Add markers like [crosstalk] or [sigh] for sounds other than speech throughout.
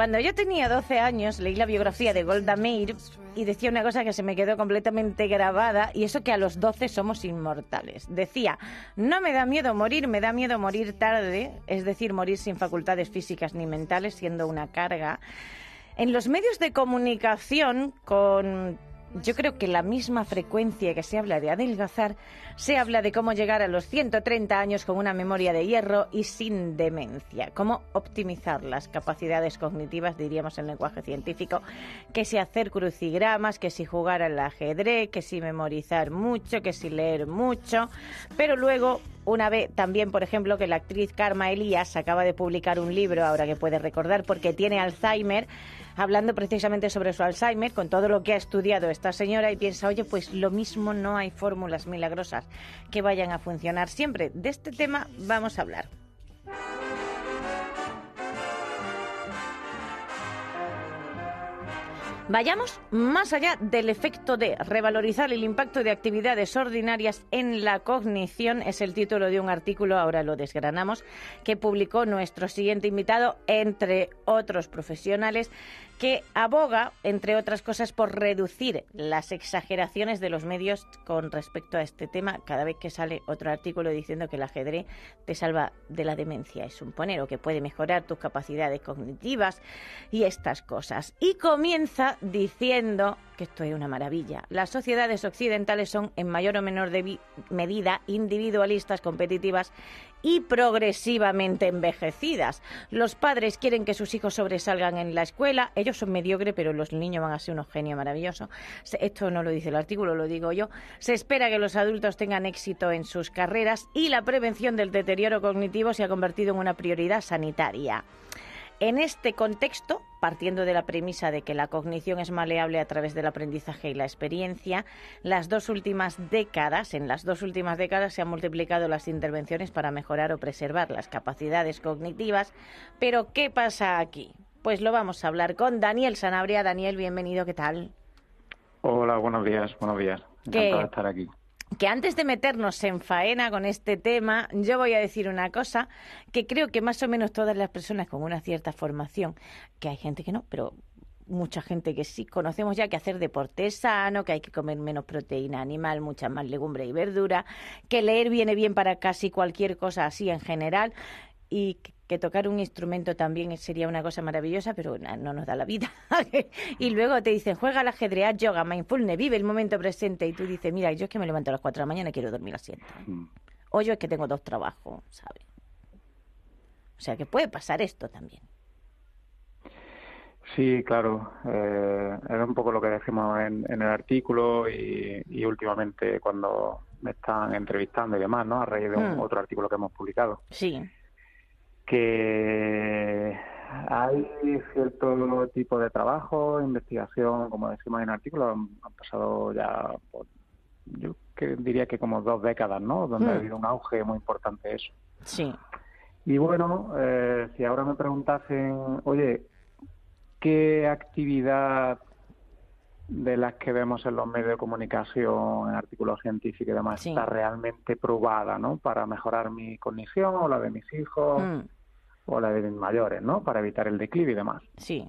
Cuando yo tenía 12 años leí la biografía de Golda Meir y decía una cosa que se me quedó completamente grabada y eso que a los 12 somos inmortales. Decía, no me da miedo morir, me da miedo morir tarde, es decir, morir sin facultades físicas ni mentales siendo una carga. En los medios de comunicación con yo creo que la misma frecuencia que se habla de adelgazar, se habla de cómo llegar a los 130 años con una memoria de hierro y sin demencia, cómo optimizar las capacidades cognitivas, diríamos en lenguaje científico, que si hacer crucigramas, que si jugar al ajedrez, que si memorizar mucho, que si leer mucho, pero luego una vez también, por ejemplo, que la actriz Karma Elías acaba de publicar un libro, ahora que puede recordar, porque tiene Alzheimer, hablando precisamente sobre su Alzheimer, con todo lo que ha estudiado esta señora, y piensa, oye, pues lo mismo no hay fórmulas milagrosas que vayan a funcionar siempre. De este tema vamos a hablar. Vayamos más allá del efecto de revalorizar el impacto de actividades ordinarias en la cognición, es el título de un artículo, ahora lo desgranamos, que publicó nuestro siguiente invitado, entre otros profesionales, que aboga, entre otras cosas, por reducir las exageraciones de los medios con respecto a este tema. Cada vez que sale otro artículo diciendo que el ajedrez te salva de la demencia, es un ponero que puede mejorar tus capacidades cognitivas y estas cosas. Y comienza diciendo que esto es una maravilla. Las sociedades occidentales son en mayor o menor medida individualistas, competitivas y progresivamente envejecidas. Los padres quieren que sus hijos sobresalgan en la escuela, ellos son mediocres, pero los niños van a ser unos genios maravillosos. Esto no lo dice el artículo, lo digo yo. Se espera que los adultos tengan éxito en sus carreras y la prevención del deterioro cognitivo se ha convertido en una prioridad sanitaria. En este contexto, partiendo de la premisa de que la cognición es maleable a través del aprendizaje y la experiencia, las dos últimas décadas, en las dos últimas décadas se han multiplicado las intervenciones para mejorar o preservar las capacidades cognitivas. Pero ¿qué pasa aquí? Pues lo vamos a hablar con Daniel Sanabria. Daniel, bienvenido, ¿qué tal? Hola, buenos días, buenos días. Encantado de estar aquí que antes de meternos en faena con este tema, yo voy a decir una cosa que creo que más o menos todas las personas con una cierta formación, que hay gente que no, pero mucha gente que sí conocemos ya que hacer deporte sano, que hay que comer menos proteína animal, mucha más legumbre y verdura, que leer viene bien para casi cualquier cosa así en general y que tocar un instrumento también sería una cosa maravillosa, pero no nos da la vida. [laughs] y luego te dicen, juega al ajedrez, yoga, mindfulness, vive el momento presente. Y tú dices, mira, yo es que me levanto a las 4 de la mañana y quiero dormir a las 7. Mm. O yo es que tengo dos trabajos, ¿sabes? O sea que puede pasar esto también. Sí, claro. Eh, era un poco lo que decimos en, el artículo y, últimamente cuando me están entrevistando y demás, ¿no? A raíz de mm. otro artículo que hemos publicado. Sí que hay cierto tipo de trabajo, investigación, como decimos en el artículo, han, pasado ya, yo que diría que como dos décadas, ¿no? Donde ha hmm. habido un auge muy importante eso. Sí. Y bueno, eh, si ahora me preguntasen, oye, ¿qué actividad de las que vemos en los medios de comunicación, en artículos científicos y demás, está realmente probada, ¿no? Para mejorar mi cognición o la de mis hijos. Hmm o la de mayores, ¿no? Para evitar el declive y demás. Sí.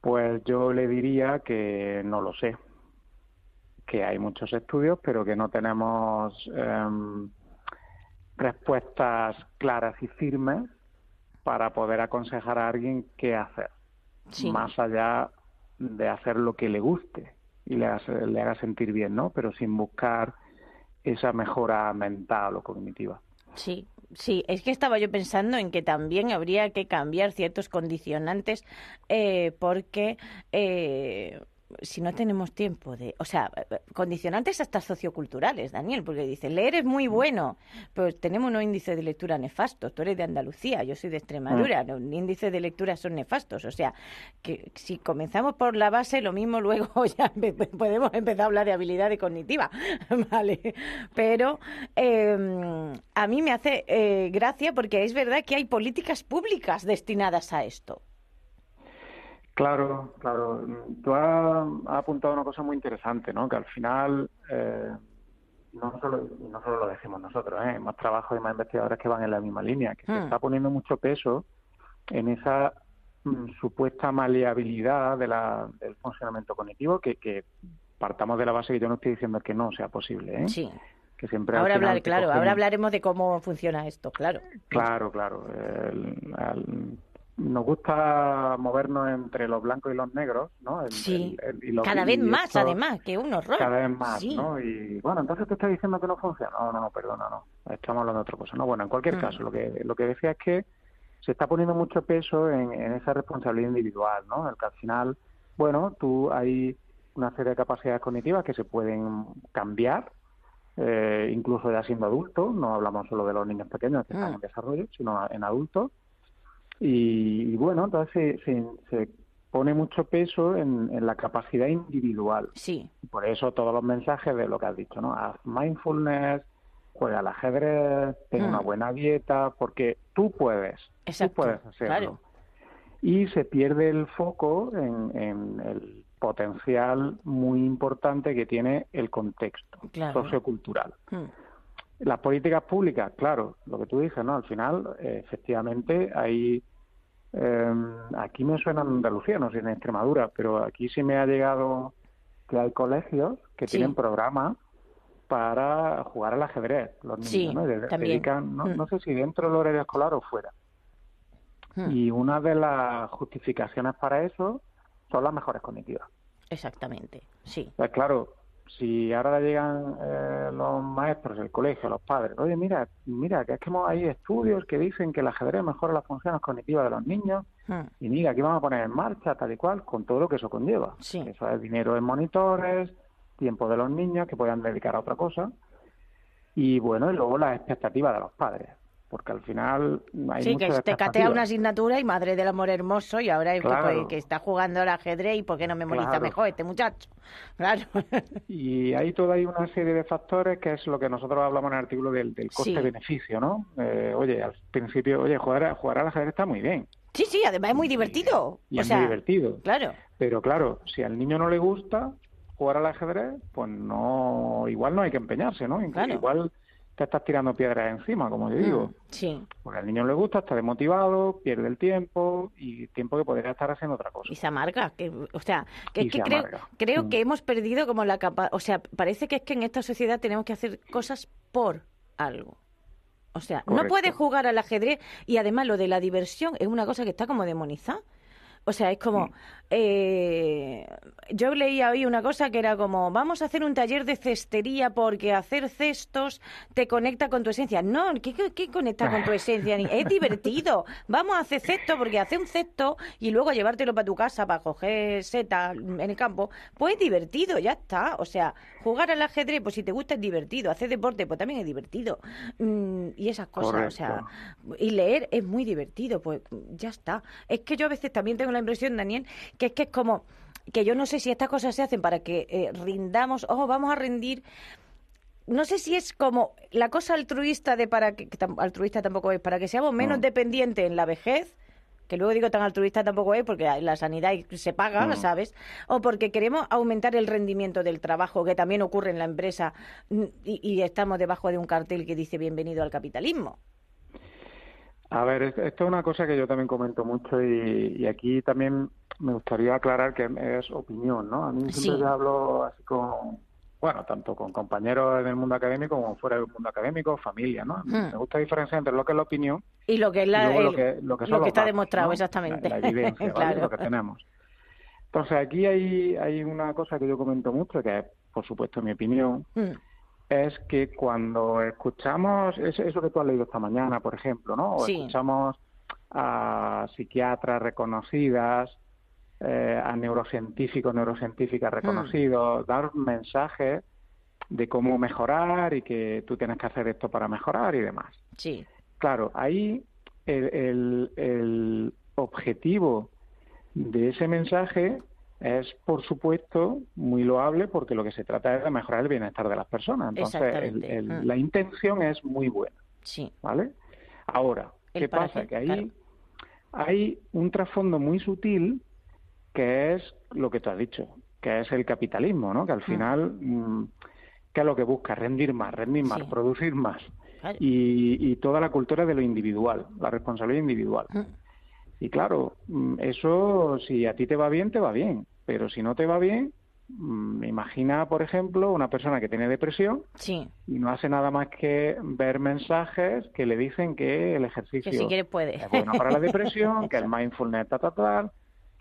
Pues yo le diría que no lo sé, que hay muchos estudios, pero que no tenemos em, respuestas claras y firmes para poder aconsejar a alguien qué hacer, más allá de hacer lo que le guste y le haga, le haga sentir bien, ¿no? Pero sin buscar esa mejora mental o cognitiva. Sí, Sí, es que estaba yo pensando en que también habría que cambiar ciertos condicionantes eh, porque eh, si no tenemos tiempo de, o sea, eh, condicionantes hasta socioculturales, Daniel, porque dice, leer es muy bueno, pero tenemos unos índices de lectura nefastos. Tú eres de Andalucía, yo soy de Extremadura, los índices de lectura son nefastos. O sea, que si comenzamos por la base, lo mismo luego [laughs] ya podemos empezar a hablar de habilidades cognitivas, [laughs] ¿vale? Pero eh, a mí me hace eh, gracia porque es verdad que hay políticas públicas destinadas a esto. Claro, claro. Tú has, has apuntado una cosa muy interesante, ¿no? Que al final, eh, no, solo, no solo lo decimos nosotros, ¿eh? hay más trabajos y más investigadores que van en la misma línea, que se Hmm. está poniendo mucho peso en esa mm, supuesta maleabilidad de la, del funcionamiento cognitivo, que, que partamos de la base que yo no estoy diciendo que no sea posible, ¿eh? Sí. Que siempre Ahora, hablar, claro, cogen- ahora hablaremos de cómo funciona esto, claro. Claro, claro. El- nos gusta movernos entre los blancos y los negros, ¿no? El- Sí. el- el- y los- Cada vez y más, esto además, que un horror. Cada vez más, Sí. ¿no? Y bueno, entonces te está diciendo que no funciona. No, no, no, perdona, no. Estamos hablando de otra cosa. No, bueno, en cualquier Mm. caso, lo que lo que decía es que se está poniendo mucho peso en, en esa responsabilidad individual, ¿no? El que al final, bueno, tú hay una serie de capacidades cognitivas que se pueden cambiar, eh, incluso ya siendo adulto, no hablamos solo de los niños pequeños que están Mm. en desarrollo, sino en adultos. Y, y bueno, entonces se, se, se pone mucho peso en, en la capacidad individual. Sí, Por eso todos los mensajes de lo que has dicho, ¿no? Haz mindfulness, juega al ajedrez, ten Mm. una buena dieta, porque tú puedes, exacto. tú puedes hacerlo. Claro. Y se pierde el foco en, en el potencial muy importante que tiene el contexto Claro. sociocultural. Mm. Las políticas públicas, claro, lo que tú dices, ¿no? Al final, eh, efectivamente, hay... eh, aquí me suena en Andalucía, no sé en Extremadura, pero aquí sí me ha llegado que hay colegios que Sí. tienen programas para jugar al ajedrez, los niños, Sí, ¿no? Y de- también. dedican, no, Mm. no sé si dentro del horario escolar o fuera. Mm. Y una de las justificaciones para eso son las mejores cognitivas. Exactamente, sí. Pues claro, si ahora llegan eh, los maestros del colegio, los padres, oye, mira, mira, que es que hemos- hay estudios que dicen que el ajedrez mejora las funciones cognitivas de los niños, Mm. y mira, aquí vamos a poner en marcha tal y cual, con todo lo que eso conlleva. Sí. Eso es dinero en monitores, tiempo de los niños que puedan dedicar a otra cosa, y bueno, y luego las expectativas de los padres, porque al final hay Sí, que te catea una asignatura y madre del amor hermoso y ahora es que, Claro. que está jugando al ajedrez y por qué no memoriza Claro. mejor este muchacho. [laughs] Claro. Y hay toda una serie de factores que es lo que nosotros hablamos en el artículo del, del Sí. coste-beneficio, ¿no? Eh, oye, al principio, oye, jugar, a- jugar al ajedrez está muy bien. sí, sí, además es muy divertido. Y o es sea, muy divertido. Claro. Pero claro, si al niño no le gusta jugar al ajedrez, pues no, igual no hay que empeñarse, ¿no? Claro. Igual te estás tirando piedras encima, como yo digo. Mm, Sí. Porque al niño no le gusta, está desmotivado, pierde el tiempo y tiempo que podría estar haciendo otra cosa. Y se amarga. Que, o sea, que Y es que creo, amarga. creo Mm. que hemos perdido como la capa O sea, parece que es que en esta sociedad tenemos que hacer cosas por algo. O sea, no puedes jugar al ajedrez y además lo de la diversión es una cosa que está como demonizada. O sea, es como... eh, yo leía hoy una cosa que era como, vamos a hacer un taller de cestería porque hacer cestos te conecta con tu esencia. No, ¿qué, qué, qué conecta con tu esencia? Ni- Es divertido. [laughs] Vamos a hacer cesto porque hacer un cesto y luego llevártelo para tu casa para coger seta en el campo, pues es divertido, ya está. O sea, jugar al ajedrez, pues si te gusta es divertido. Hacer deporte, pues también es divertido. Mm, y esas cosas, o sea, y leer es muy divertido, pues ya está. Es que yo a veces también tengo la impresión, Daniel, que es que es como que yo no sé si estas cosas se hacen para que eh, rindamos, oh, vamos a rendir. No sé si es como la cosa altruista de para que, que tam- altruista tampoco es, para que seamos menos Mm. dependientes en la vejez, que luego digo tan altruista tampoco es porque la sanidad se paga. ¿sabes? O porque queremos aumentar el rendimiento del trabajo, que también ocurre en la empresa, mm, y, y estamos debajo de un cartel que dice bienvenido al capitalismo. A ver, es- esto es una cosa que yo también comento mucho y, y aquí también me gustaría aclarar que es opinión, ¿no? A mí siempre Sí. hablo así con, bueno, tanto con compañeros en el mundo académico como fuera del mundo académico, familia, ¿no? Hmm. Me gusta diferenciar entre lo que es la opinión Y lo que es la, lo que, lo que, son lo que los está datos, demostrado, ¿no? exactamente. La, la evidencia, [laughs] ¿vale? Claro. Lo que tenemos. Entonces aquí hay, hay una cosa que yo comento mucho, que es, por supuesto, mi opinión, Mm, es que cuando escuchamos eso, eso que tú has leído esta mañana, por ejemplo, ¿no? O Sí. escuchamos a psiquiatras reconocidas, eh, a neurocientíficos, neurocientíficas Hmm. reconocidos, dar mensajes de cómo mejorar y que tú tienes que hacer esto para mejorar y demás. Sí, Claro, ahí el, el- el objetivo de ese mensaje es, por supuesto, muy loable porque lo que se trata es de mejorar el bienestar de las personas. Entonces, el- el- Mm. la intención es muy buena, sí. ¿vale? Ahora, El ¿qué pasa? Que ahí claro. hay un trasfondo muy sutil que es lo que tú has dicho, que es el capitalismo, ¿no? Que al final, mm, ¿qué es lo que busca? Rendir más, rendir más, Sí. producir más y, y toda la cultura de lo individual, la responsabilidad individual. Mm. Y claro, mm, eso si a ti te va bien, te va bien, pero si no te va bien, mm, imagina, por ejemplo, una persona que tiene depresión Sí, y no hace nada más que ver mensajes que le dicen que el ejercicio que si quieres puede. es bueno para la [laughs] depresión, que el mindfulness ta, ta, tal,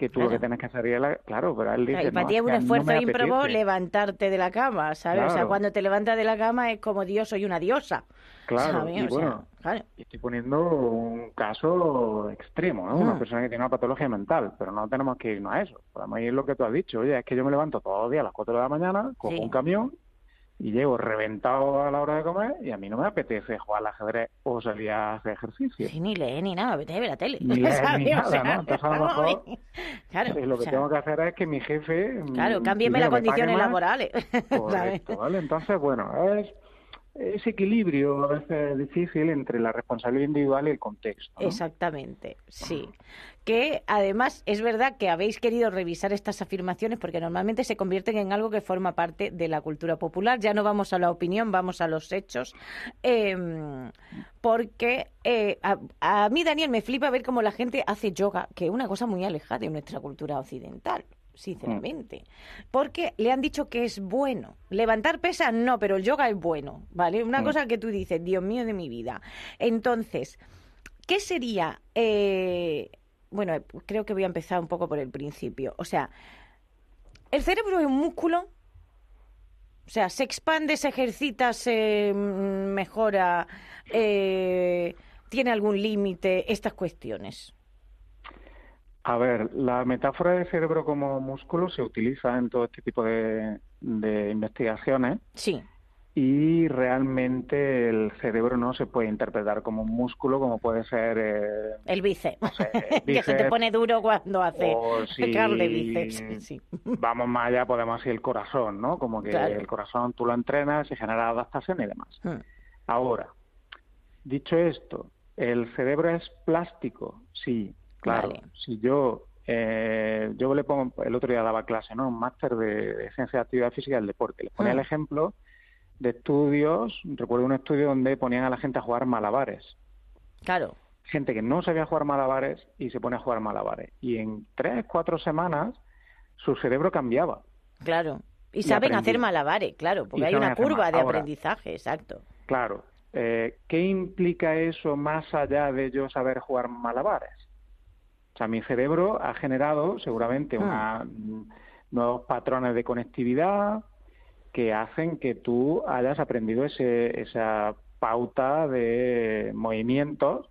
que tú lo Claro. que tienes que hacer es la... Claro, pero él dice, y para no, ti es un no esfuerzo ímprobo apetece. levantarte de la cama, ¿sabes? O sea, Claro. cuando te levantas de la cama es como Dios, soy una diosa. Claro, ¿sabes? y O sea, bueno, claro. Y Estoy poniendo un caso extremo, ¿no? Una Mm. persona que tiene una patología mental, pero no tenemos que irnos a eso. Podemos ir lo que tú has dicho. Oye, es que yo me levanto todos los días a las 4 de la mañana, cojo Sí. un camión y llego reventado a la hora de comer y a mí no me apetece jugar al ajedrez o salir a hacer ejercicio. Sí, ni leer ni nada, vete a ver la tele. Ni leer [laughs] ¿sabes? ni O nada, sea, ¿no? Entonces, a lo mejor, claro, Eh, lo o que sea, tengo que hacer es que mi jefe... mm, claro, cámbieme primero las condiciones laborales. [laughs] Correcto, ¿vale? Entonces, bueno, es ese equilibrio a veces difícil entre la responsabilidad individual y el contexto. ¿no? Exactamente, sí. Que además es verdad que habéis querido revisar estas afirmaciones porque normalmente se convierten en algo que forma parte de la cultura popular. Ya no vamos a la opinión, vamos a los hechos. Em, porque eh, a, a mí, Daniel, me flipa ver cómo la gente hace yoga, que es una cosa muy alejada de nuestra cultura occidental. Sinceramente, porque le han dicho que es bueno. Levantar pesas no, pero el yoga es bueno, ¿vale? Una Mm. cosa que tú dices, Dios mío de mi vida. Entonces, ¿qué sería? eh, bueno, creo que voy a empezar un poco por el principio. O sea, el cerebro es un músculo. O sea, se expande, se ejercita, se mm, mejora, eh, tiene algún límite, estas cuestiones. A ver, la metáfora del cerebro como músculo se utiliza en todo este tipo de, de investigaciones Sí, y realmente el cerebro no se puede interpretar como un músculo como puede ser eh, el bíceps. sé, [laughs] que se te pone duro cuando hace [laughs] si carne bíceps. Sí. [laughs] vamos más allá podemos decir el corazón, ¿no? Como que Claro. el corazón tú lo entrenas y genera adaptación y demás. Mm, Ahora, dicho esto, ¿el cerebro es plástico? Sí, claro. Vale. Si yo, eh, yo le pongo, el otro día daba clase, ¿no? Un máster de, de ciencia de actividad física del deporte. Le ponía el ejemplo de estudios, recuerdo un estudio donde ponían a la gente a jugar malabares. Claro, Gente que no sabía jugar malabares y se pone a jugar malabares. Y en tres, cuatro semanas su cerebro cambiaba. claro. Y Y saben hacer malabares, claro, porque Y hay una curva de ahora. aprendizaje, exacto. Claro. Eh, ¿Qué implica eso más allá de yo saber jugar malabares? O sea, mi cerebro ha generado seguramente Hmm. una- mm, nuevos patrones de conectividad que hacen que tú hayas aprendido ese, esa pauta de movimientos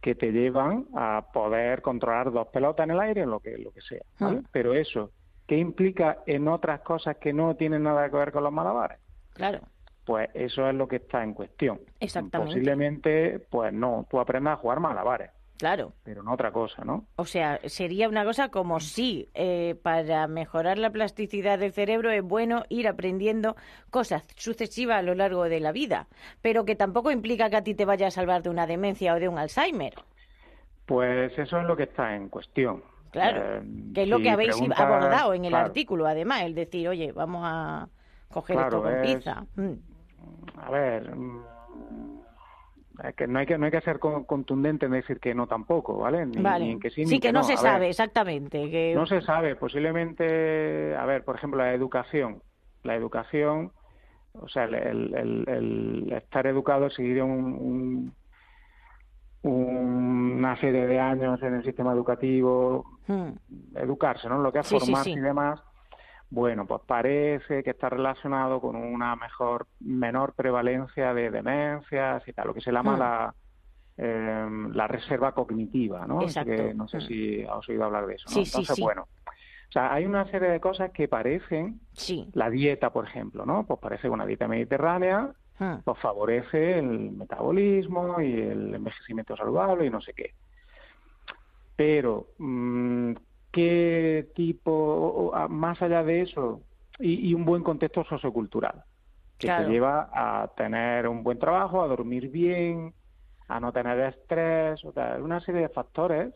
que te llevan a poder controlar dos pelotas en el aire, lo que, lo que sea. ¿vale? Hmm. Pero eso, ¿qué implica en otras cosas que no tienen nada que ver con los malabares? Claro, Pues eso es lo que está en cuestión. Exactamente. Posiblemente, pues no, tú aprendas a jugar malabares, claro. pero no otra cosa, ¿no? O sea, sería una cosa como si eh, para mejorar la plasticidad del cerebro es bueno ir aprendiendo cosas sucesivas a lo largo de la vida, pero que tampoco implica que a ti te vaya a salvar de una demencia o de un Alzheimer. Pues eso es lo que está en cuestión. Claro, Eh, que es lo si que habéis abordado en el claro, artículo, además, el decir, oye, vamos a coger Claro, esto con es- pinza. Mm, A ver, mm, que no hay que no hay que ser con- contundente en decir que no tampoco, ¿vale? Ni, Vale. ni en que sí, ni que no, se A ver, sabe exactamente. Que... No se sabe, posiblemente, a ver, por ejemplo, la educación. La educación, o sea, el, el- el- el estar educado, seguir un, un- una serie de años en el sistema educativo, Mm, educarse, ¿no? Lo que es Sí, sí, formarse sí. y demás, bueno, pues parece que está relacionado con una mejor, menor prevalencia de demencias y tal, lo que se llama Mm. la, eh, la reserva cognitiva, ¿no? Exacto. Que no sé Mm. si has oído hablar de eso, ¿no? Sí, sí, Entonces, sí. bueno, o sea, hay una serie de cosas que parecen, Sí. la dieta, por ejemplo, ¿no? Pues parece una dieta mediterránea, Mm. pues favorece el metabolismo y el envejecimiento saludable y no sé qué. Pero, mm, ¿qué tipo, o- más allá de eso, y, y un buen contexto sociocultural, que Claro. te lleva a tener un buen trabajo, a dormir bien, a no tener estrés, o sea, una serie de factores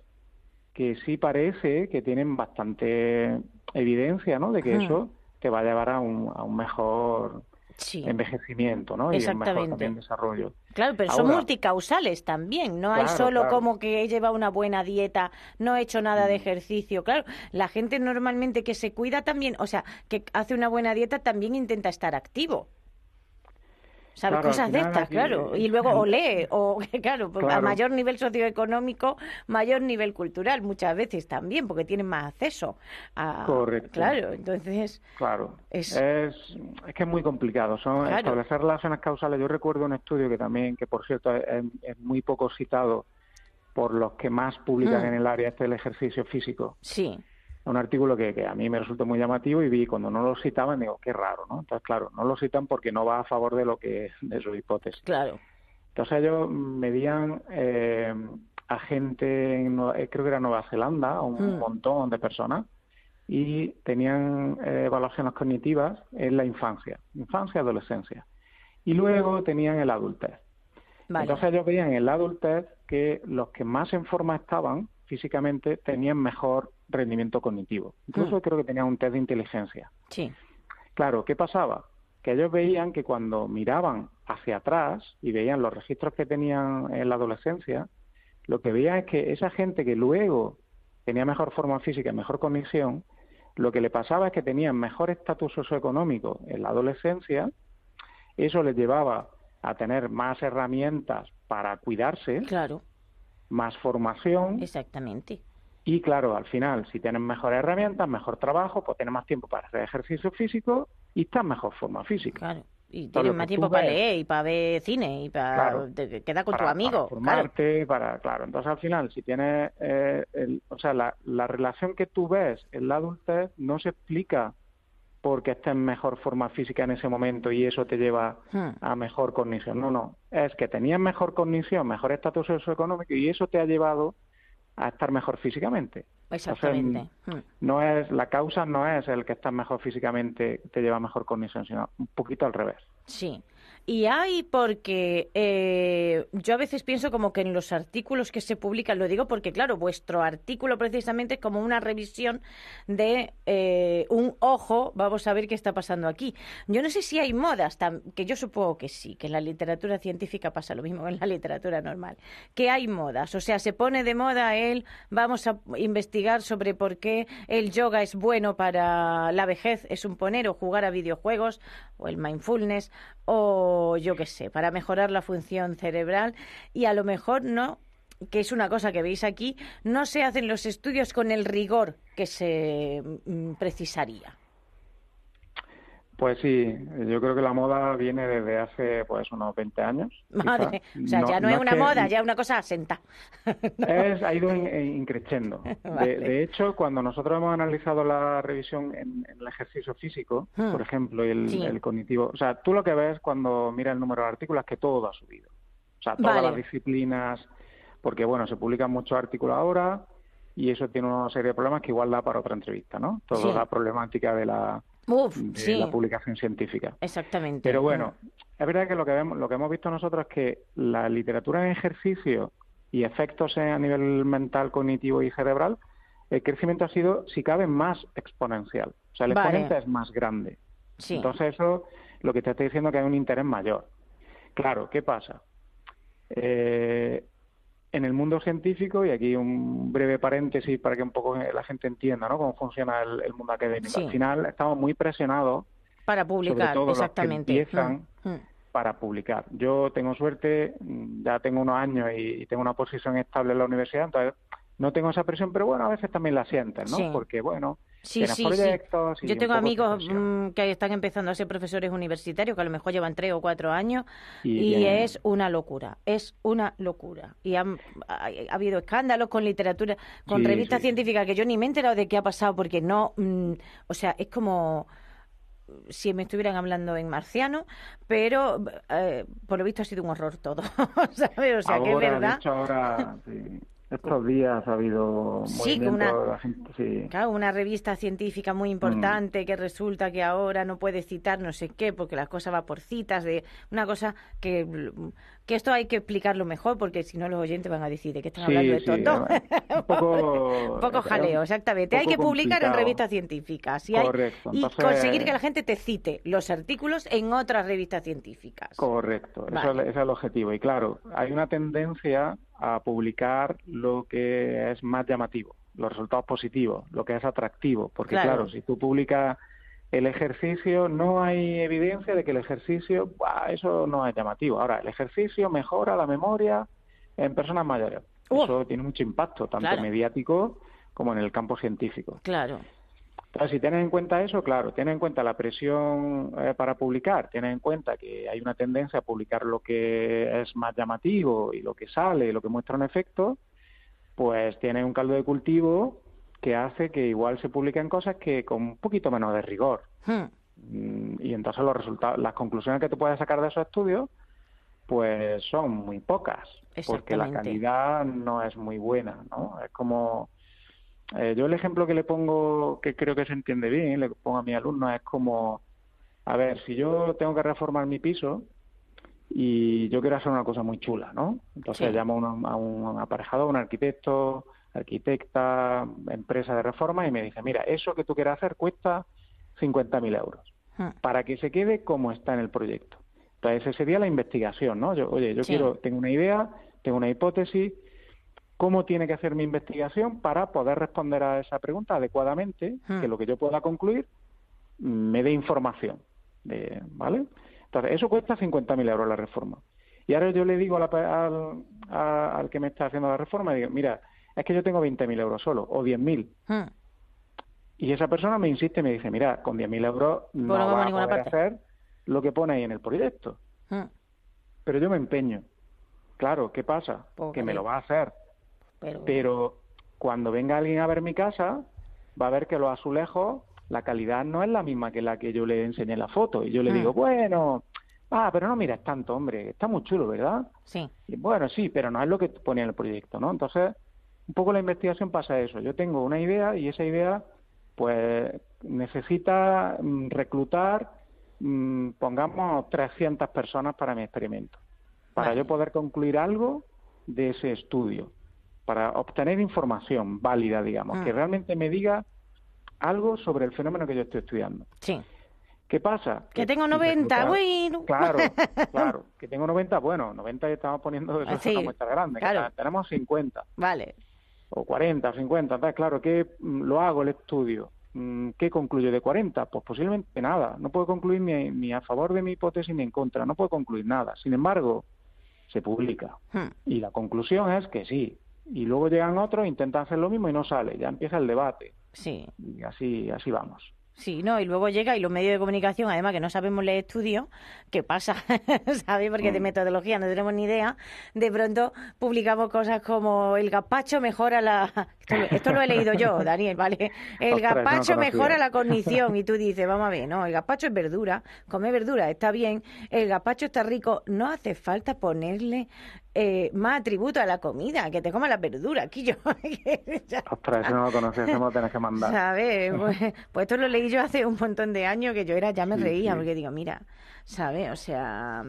que sí parece que tienen bastante evidencia, ¿no? De que eso te va a llevar a un, a un mejor Sí. envejecimiento, ¿no? Y mejor también desarrollo. Claro, pero son multicausales también. No hay solo claro. como que he llevado una buena dieta, no he hecho nada Mm. de ejercicio. Claro, la gente normalmente que se cuida también, o sea, que hace una buena dieta también intenta estar activo. ¿Sabes? Claro, Cosas de estas, aquí- claro. Y luego o lee, o [laughs] claro, pues a Claro. mayor nivel socioeconómico, mayor nivel cultural, muchas veces también, porque tienen más acceso a... Correcto. Claro, entonces... Claro, Es- es, es que es muy complicado. Son Claro. establecer relaciones causales. Yo recuerdo un estudio que también, que por cierto es, es muy poco citado por los que más publican Mm. en el área este del ejercicio físico. Sí, Un artículo que, que a mí me resultó muy llamativo y vi cuando no lo citaban digo qué raro, ¿no? Entonces claro, no lo citan porque no va a favor de lo que de su hipótesis. claro. Entonces ellos medían eh, a gente, eh, creo que era Nueva Zelanda, un Mm. montón de personas, y tenían eh, evaluaciones cognitivas en la infancia, infancia, adolescencia. Y luego tenían el adultez. Vale. Entonces ellos veían en la adultez que los que más en forma estaban físicamente tenían mejor rendimiento cognitivo. Incluso Mm. creo que tenían un test de inteligencia. Sí, Claro, ¿qué pasaba? Que ellos veían que cuando miraban hacia atrás y veían los registros que tenían en la adolescencia, lo que veían es que esa gente que luego tenía mejor forma física y mejor cognición, lo que le pasaba es que tenían mejor estatus socioeconómico en la adolescencia, eso les llevaba a tener más herramientas para cuidarse, claro, más formación exactamente. Y claro, al final, si tienes mejores herramientas, mejor trabajo, pues tienes más tiempo para hacer ejercicio físico y estás en mejor forma física. Claro. Y tienes más tiempo para ves. leer y para ver cine y para Claro. te- quedar con tu para- amigo. para claro. formarte, para, claro. Entonces, al final, si tienes, eh, el- o sea, la, la relación que tú ves en la adultez no se explica porque estés en mejor forma física en ese momento y eso te lleva Hmm. a mejor cognición. No, no. Es que tenías mejor cognición, mejor estatus socioeconómico y eso te ha llevado a estar mejor físicamente. Exactamente. Hmm. No es la causa no es el que estás mejor físicamente te lleva mejor cognición, sino un poquito al revés. Sí. Y hay porque eh, yo a veces pienso como que en los artículos que se publican, lo digo porque claro, vuestro artículo precisamente es como una revisión de eh, un ojo, vamos a ver qué está pasando aquí. Yo no sé si hay modas, que yo supongo que sí, que en la literatura científica pasa lo mismo que en la literatura normal, que hay modas, o sea, se pone de moda el vamos a investigar sobre por qué el yoga es bueno para la vejez, es un poner o jugar a videojuegos o el mindfulness o yo qué sé, para mejorar la función cerebral y a lo mejor no que es una cosa que veis aquí, no se hacen los estudios con el rigor que se mm, precisaría. Pues sí, yo creo que la moda viene desde hace pues unos 20 años. Madre, quizá. o sea, ya no, es una que- moda, ya es una cosa asenta. [laughs] Es, ha ido in- increciendo. [laughs] Vale. De, de hecho, cuando nosotros hemos analizado la revisión en, en el ejercicio físico, Hmm. por ejemplo, y el, Sí. el cognitivo, o sea, tú lo que ves cuando miras el número de artículos es que todo ha subido. O sea, todas Vale. las disciplinas, porque bueno, se publican muchos artículos ahora y eso tiene una serie de problemas que igual da para otra entrevista, ¿no? Toda Sí. la problemática de la, Uf, de sí, la publicación científica. exactamente. Pero bueno, es verdad que lo que vemos, lo que hemos visto nosotros es que la literatura en ejercicio y efectos a nivel mental, cognitivo y cerebral, el crecimiento ha sido, si cabe, más exponencial. O sea, el Vale. exponente es más grande. sí. Entonces eso lo que te está diciendo es que hay un interés mayor. Claro, ¿qué pasa? Eh, en el mundo científico, y aquí un breve paréntesis para que un poco la gente entienda ¿no? cómo funciona el, el mundo académico. Sí. Al final estamos muy presionados para publicar, todo los que exactamente. empiezan Mm, mm. para publicar. Yo tengo suerte, ya tengo unos años y, y tengo una posición estable en la universidad, entonces no tengo esa presión, pero bueno, a veces también la sientes, ¿no? Sí. Porque, bueno, Sí, sí, sí. proyectos Yo tengo amigos mm, que están empezando a ser profesores universitarios, que a lo mejor llevan tres o cuatro años, Y es una locura, es una locura. Y han- ha, ha habido escándalos con literatura, con Sí, revistas sí. científicas, que yo ni me he enterado de qué ha pasado, porque no, mm, o sea, es como si me estuvieran hablando en marciano, pero eh, por lo visto ha sido un horror todo, [laughs] ¿sabes? O sea, que es de verdad. hecho, ahora, sí, estos días ha habido Sí, movimiento una- la gente, sí. Claro, una revista científica Mm. muy importante que resulta que ahora no puede citar no sé qué porque la cosa va por citas de una cosa que, que esto hay que explicarlo mejor porque si no los oyentes van a decir de qué están Sí, hablando de sí, dos. [laughs] un poco- Un poco jaleo, exactamente. Hay que publicar en revistas científicas y, hay- Correcto, y entonces- conseguir que la gente te cite los artículos en otras revistas científicas. Correcto, eso es- ese es el objetivo. Y claro, hay una tendencia a publicar lo que es más llamativo, los resultados positivos, lo que es atractivo. Porque Claro. claro, si tú publicas el ejercicio, no hay evidencia de que el ejercicio, eso no es llamativo. Ahora, el ejercicio mejora la memoria en personas mayores. Eso tiene mucho impacto, tanto Claro. mediático como en el campo científico. Claro. Entonces, si tienes en cuenta eso, claro, tienes en cuenta la presión eh, para publicar, tienes en cuenta que hay una tendencia a publicar lo que es más llamativo y lo que sale y lo que muestra un efecto, pues tienes un caldo de cultivo que hace que igual se publiquen cosas que con un poquito menos de rigor. Hmm. Mm, Y entonces los resultados, las conclusiones que te puedes sacar de esos estudios, pues son muy pocas, porque la calidad no es muy buena, ¿no? Es como eh, yo el ejemplo que le pongo, que creo que se entiende bien, le pongo a mi alumno, es como, a ver, si yo tengo que reformar mi piso y yo quiero hacer una cosa muy chula, ¿no? Entonces Sí. llamo a un, a un aparejador, un arquitecto, arquitecta, empresa de reforma y me dice, mira, eso que tú quieres hacer cuesta 50.000 euros Hmm. para que se quede como está en el proyecto. Entonces, ese sería la investigación, ¿no? Yo, oye, yo Sí. quiero, tengo una idea, tengo una hipótesis, ¿cómo tiene que hacer mi investigación para poder responder a esa pregunta adecuadamente, Hmm. que lo que yo pueda concluir me dé información, de, ¿vale? Entonces, eso cuesta 50.000 euros la reforma. Y ahora yo le digo a la al, a- al que me está haciendo la reforma, digo, mira, es que yo tengo 20.000 euros solo, o 10.000. Hmm. Y esa persona me insiste y me dice, mira, con 10.000 euros no Pues no a vas a poder parte. hacer lo que pone ahí en el proyecto. Hmm. Pero yo me empeño. Claro, ¿qué pasa? Pues, que me lo va a hacer. Pero, Pero cuando venga alguien a ver mi casa, va a ver que los azulejos, la calidad no es la misma que la que yo le enseñé en la foto. Y yo le Hmm. digo, bueno, ah, pero no mires tanto, hombre, está muy chulo, ¿verdad? sí. Y bueno, sí, pero no es lo que ponía en el proyecto, ¿no? Entonces, un poco la investigación pasa eso. Yo tengo una idea y esa idea, pues, necesita mm, reclutar, mm, pongamos, 300 personas para mi experimento, para Vale. yo poder concluir algo de ese estudio, para obtener información válida, digamos, Mm. que realmente me diga algo sobre el fenómeno que yo estoy estudiando. Sí. ¿Qué pasa? Que tengo si 90, reclutar- bueno. Claro, [laughs] claro. Que tengo 90, bueno, 90 ya estamos poniendo eso Ah, es sí, una muestra grande. que claro. Tenemos 50 Vale. O 40 o 50. Entonces, claro, ¿qué mm, lo hago el estudio? Mm, ¿Qué concluyo de 40? Pues posiblemente nada. No puedo concluir ni, ni a favor de mi hipótesis ni en contra. No puedo concluir nada. Sin embargo, se publica. Hmm. Y la conclusión es que sí. Y luego llegan otros, intentan hacer lo mismo y no sale. Ya empieza el debate. Sí. Y así, así vamos. Sí, ¿no? Y luego llega y los medios de comunicación, además que no sabemos leer estudios, ¿qué pasa? [laughs] ¿Sabes? Porque de Mm. metodología no tenemos ni idea. De pronto publicamos cosas como el gazpacho mejora la... Esto, lo- esto lo he leído yo, [laughs] Daniel, ¿vale? El Ostras, gazpacho mejora la [laughs] cognición. Y tú dices, vamos a ver, no, el gazpacho es verdura, comer verdura está bien, el gazpacho está rico, no hace falta ponerle eh, más atributos a la comida, que te coma la verdura, aquí yo... [laughs] Ostras, eso no lo conocía, eso me lo tenés que mandar. ¿Sabes? [laughs] Pues, pues esto lo leí yo hace un montón de años que yo era, ya me Sí, reía, sí. porque digo, mira, ¿sabes? O sea,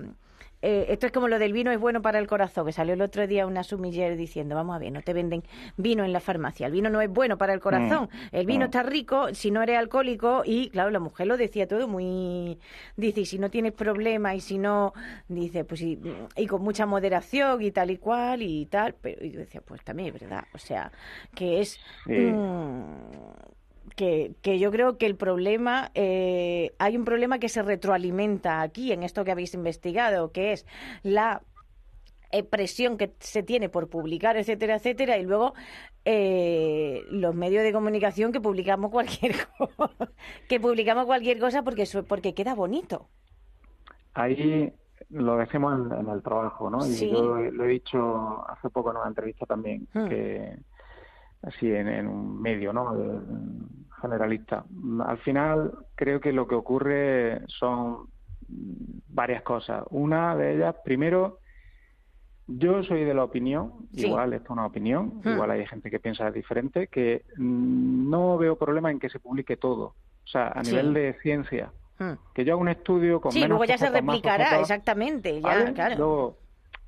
eh, esto es como lo del vino es bueno para el corazón, que salió el otro día una sumiller diciendo, vamos a ver, no te venden vino en la farmacia, el vino no es bueno para el corazón, el vino mm. está rico si no eres alcohólico y claro, la mujer lo decía todo muy, dice, y si no tienes problemas y si no, dice, pues y, y con mucha moderación y tal y cual y tal, pero y yo decía, pues también es verdad, o sea, que es... Sí. mm, que, que yo creo que el problema, eh, hay un problema que se retroalimenta aquí en esto que habéis investigado, que es la eh, presión que se tiene por publicar, etcétera, etcétera, y luego eh, los medios de comunicación que publicamos cualquier [laughs] cosa, que publicamos cualquier cosa porque porque queda bonito. Ahí lo decimos en, en el trabajo, ¿no? Sí. Y yo lo he dicho hace poco en una entrevista también, Hmm. que así en, en un medio, ¿no? Generalista. Al final creo que lo que ocurre son varias cosas. Una de ellas, primero, yo soy de la opinión, Sí. igual esto es una opinión, Hmm. igual hay gente que piensa diferente, que no veo problema en que se publique todo. O sea, a Sí. nivel de ciencia, Mm. que yo haga un estudio con Sí, menos luego ya se replicará, exactamente, ya, ¿vale? claro. Luego,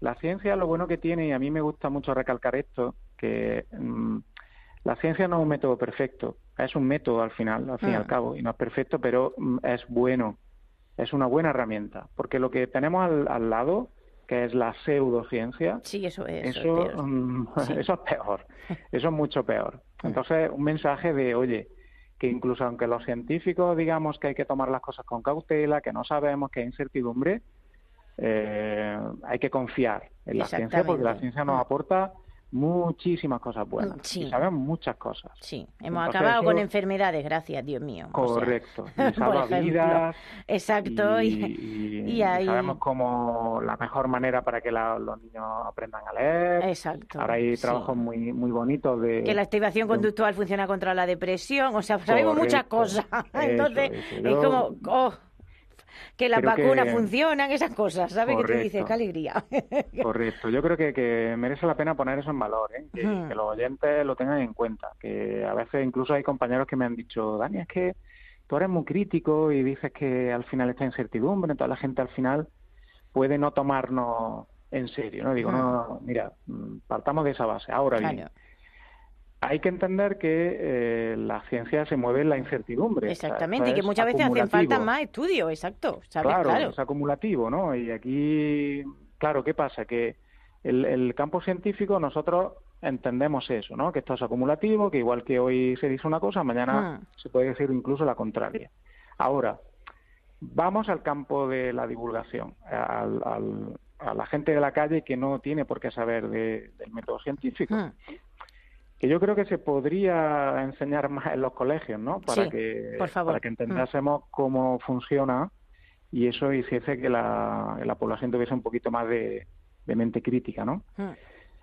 la ciencia lo bueno que tiene, y a mí me gusta mucho recalcar esto, que mm, la ciencia no es un método perfecto, es un método al final, al fin y al cabo, y no es perfecto, pero mm, es bueno, es una buena herramienta, porque lo que tenemos al, al lado, que es la pseudociencia, Sí, eso es. eso es peor. mm, [laughs] Sí. eso es peor, [laughs] eso es mucho peor. Entonces, un mensaje de, oye, que incluso aunque los científicos digamos que hay que tomar las cosas con cautela, que no sabemos, que hay incertidumbre, eh, hay que confiar en la ciencia porque la ciencia nos Mm. aporta muchísimas cosas buenas Sí. y sabemos muchas cosas. Sí, hemos Entonces, acabado eso- con enfermedades, gracias, Dios mío. o sea, Correcto. [laughs] por Y salva vidas. Exacto. y, y- y- y y ahí- sabemos cómo la mejor manera para que la- los niños aprendan a leer. Exacto. Ahora hay sí. trabajos muy muy bonitos de Que la activación de conductual funciona contra la depresión, o sea, sabemos muchas cosas. [laughs] Entonces, Eso, es como, oh, que las creo que- vacunas funcionan, esas cosas, ¿sabes? Que tú dices, Correcto. qué alegría. [laughs] Correcto, yo creo que, que merece la pena poner eso en valor, ¿eh? que, los oyentes lo tengan en cuenta, que a veces incluso hay compañeros que me han dicho, Dani, es que tú eres muy crítico y dices que al final está incertidumbre, entonces la gente al final puede no tomarnos en serio, ¿no? Digo, Ujú. no, mira, mm, partamos de esa base. Ahora bien, hay que entender que eh, la ciencia se mueve en la incertidumbre. o sea, exactamente, y que muchas veces hacen falta más estudios, exacto, ¿sabes? Claro, Claro. es acumulativo, ¿no? Y aquí, claro, ¿qué pasa? Que el, el campo científico nosotros entendemos eso, ¿no? Que esto es acumulativo, que igual que hoy se dice una cosa, mañana Hmm. se puede decir incluso la contraria. Ahora, vamos al campo de la divulgación, al- al- a la gente de la calle que no tiene por qué saber de- del método científico Mm, que yo creo que se podría enseñar más en los colegios, ¿no? Para Sí, que por favor. Mm. para que entendásemos cómo funciona y eso hiciese que la, la población tuviese un poquito más de, de mente crítica, ¿no? mm.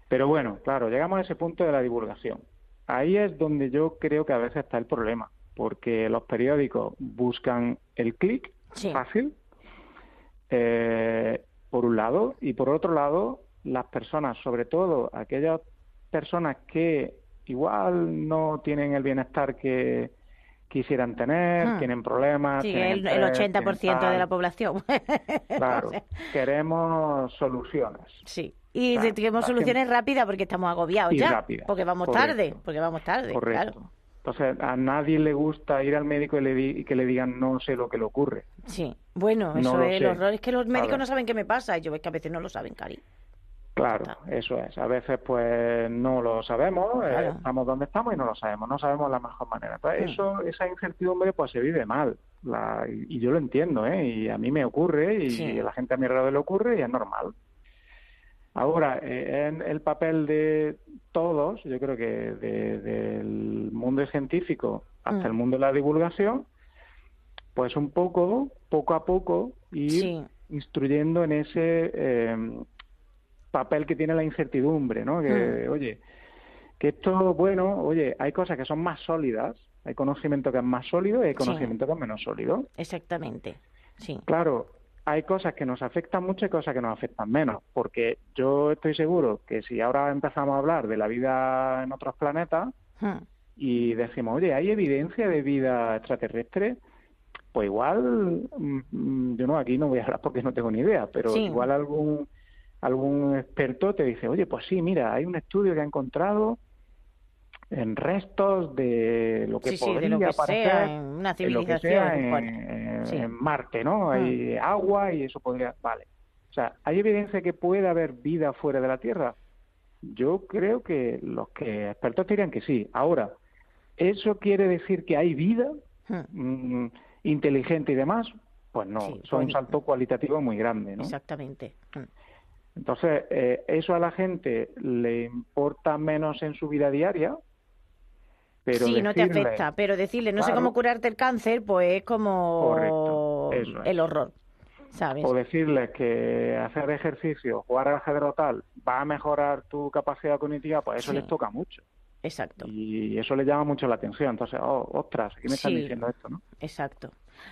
Pero bueno, claro, llegamos a ese punto de la divulgación. Ahí es donde yo creo que a veces está el problema, porque los periódicos buscan el clic Sí. fácil, eh, por un lado, y por otro lado, las personas, sobre todo aquellas personas que igual no tienen el bienestar que quisieran tener, Hmm. tienen problemas. Sí, tienen el, el estrés, 80% tienen de la población. [laughs] Claro, queremos soluciones. Sí. Y Claro, tenemos soluciones rápidas porque estamos agobiados ya. Porque vamos correcto. tarde, porque vamos tarde, Correcto. claro. Entonces, a nadie le gusta ir al médico y, le di- y que le digan no sé lo que le ocurre. Sí. Bueno, No eso es el horror. Es que los médicos no saben qué me pasa. Y yo es que a veces no lo saben, Cari. Claro, eso es. A veces pues no lo sabemos, eh, estamos donde estamos y no lo sabemos, no sabemos la mejor manera. Entonces, Mm. eso, esa incertidumbre pues se vive mal. La- y, y yo lo entiendo, ¿eh? Y a mí me ocurre y Sí. a la gente a mi alrededor le ocurre y es normal. Ahora, eh, en el papel de todos, yo creo que de- del mundo científico hasta Mm. el mundo de la divulgación, pues un poco, poco a poco, ir Sí. instruyendo en ese eh, papel que tiene la incertidumbre, ¿no? Que, Mm. oye, que esto, bueno, oye, hay cosas que son más sólidas, hay conocimiento que es más sólido y hay Sí. conocimiento que es menos sólido. Exactamente. Sí. Claro, hay cosas que nos afectan mucho y cosas que nos afectan menos, porque yo estoy seguro que si ahora empezamos a hablar de la vida en otros planetas Mm. y decimos, oye, ¿hay evidencia de vida extraterrestre? Pues igual, mm, mm, yo no, aquí no voy a hablar porque no tengo ni idea, pero Sí. igual algún algún experto te dice, oye, pues sí, mira, hay un estudio que ha encontrado en restos de lo que Sí, sí, podría de lo que parecer sea, en una civilización. en, bueno. en- sí. en Marte, ¿no? Hay agua y eso podría, vale. O sea, ¿hay evidencia que puede haber vida fuera de la Tierra? Yo creo que los que expertos dirían que sí. Ahora, ¿eso quiere decir que hay vida Mm. mm, inteligente y demás? Pues no, Sí, son un salto cualitativo muy grande, ¿no? Exactamente. Mm. Entonces, eh, eso a la gente le importa menos en su vida diaria, pero sí, no te afecta, pero decirle no sé cómo curarte el cáncer, pues es como Correcto, eso es. el horror, ¿sabes? O decirles que hacer ejercicio, jugar al ajedrez o tal, va a mejorar tu capacidad cognitiva, pues eso Sí. les toca mucho. Exacto. Y eso le llama mucho la atención. Entonces, oh, ostras, ¿qué me están Sí. diciendo esto, no? Exacto.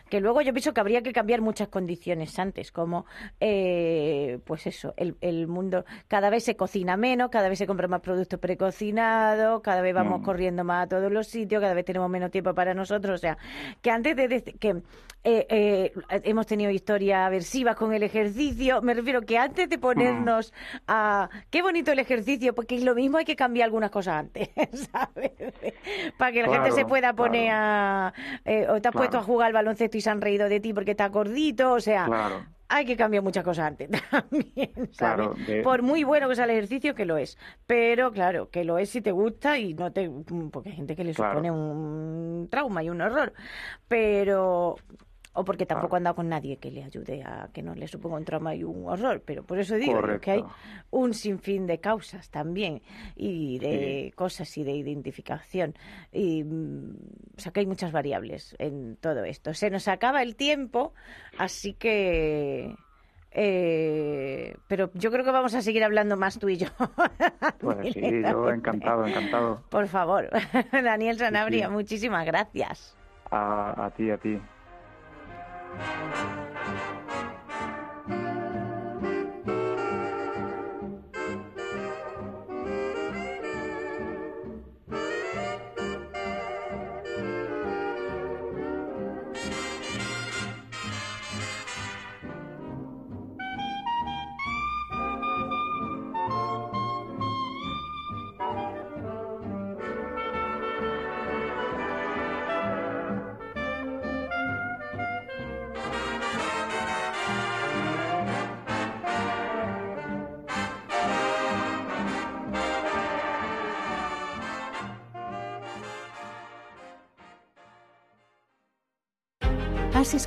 Que luego yo pienso que habría que cambiar muchas condiciones antes, como, eh, pues eso, el, el mundo cada vez se cocina menos, cada vez se compran más productos precocinados, cada vez vamos Mm. corriendo más a todos los sitios, cada vez tenemos menos tiempo para nosotros. O sea, que antes de, de- que eh, eh, hemos tenido historias aversivas con el ejercicio, me refiero que antes de ponernos a qué bonito el ejercicio, porque es lo mismo hay que cambiar algunas cosas antes, [laughs] ¿sabes? Para que la gente se pueda claro. poner a eh, o te has Claro. puesto a jugar al baloncesto y se han reído de ti porque estás gordito, o sea, Claro. hay que cambiar muchas cosas antes [laughs] también, ¿sabes? Claro, de- Por muy bueno que sea el ejercicio, que lo es. Pero claro, que lo es si te gusta y no te... Porque hay gente que le Claro. supone un trauma y un horror. Pero... O porque tampoco Claro. han dado con nadie que le ayude a que no le suponga un trauma y un horror. Pero por eso digo que hay un sinfín de causas también y de Sí. cosas y de identificación. Y, mm, o sea, que hay muchas variables en todo esto. Se nos acaba el tiempo, así que... eh, pero yo creo que vamos a seguir hablando más tú y yo. [laughs] Pues sí, yo encantado, encantado. Por favor, [laughs] Daniel Sanabria, sí. muchísimas gracias. A, a ti, a ti. Has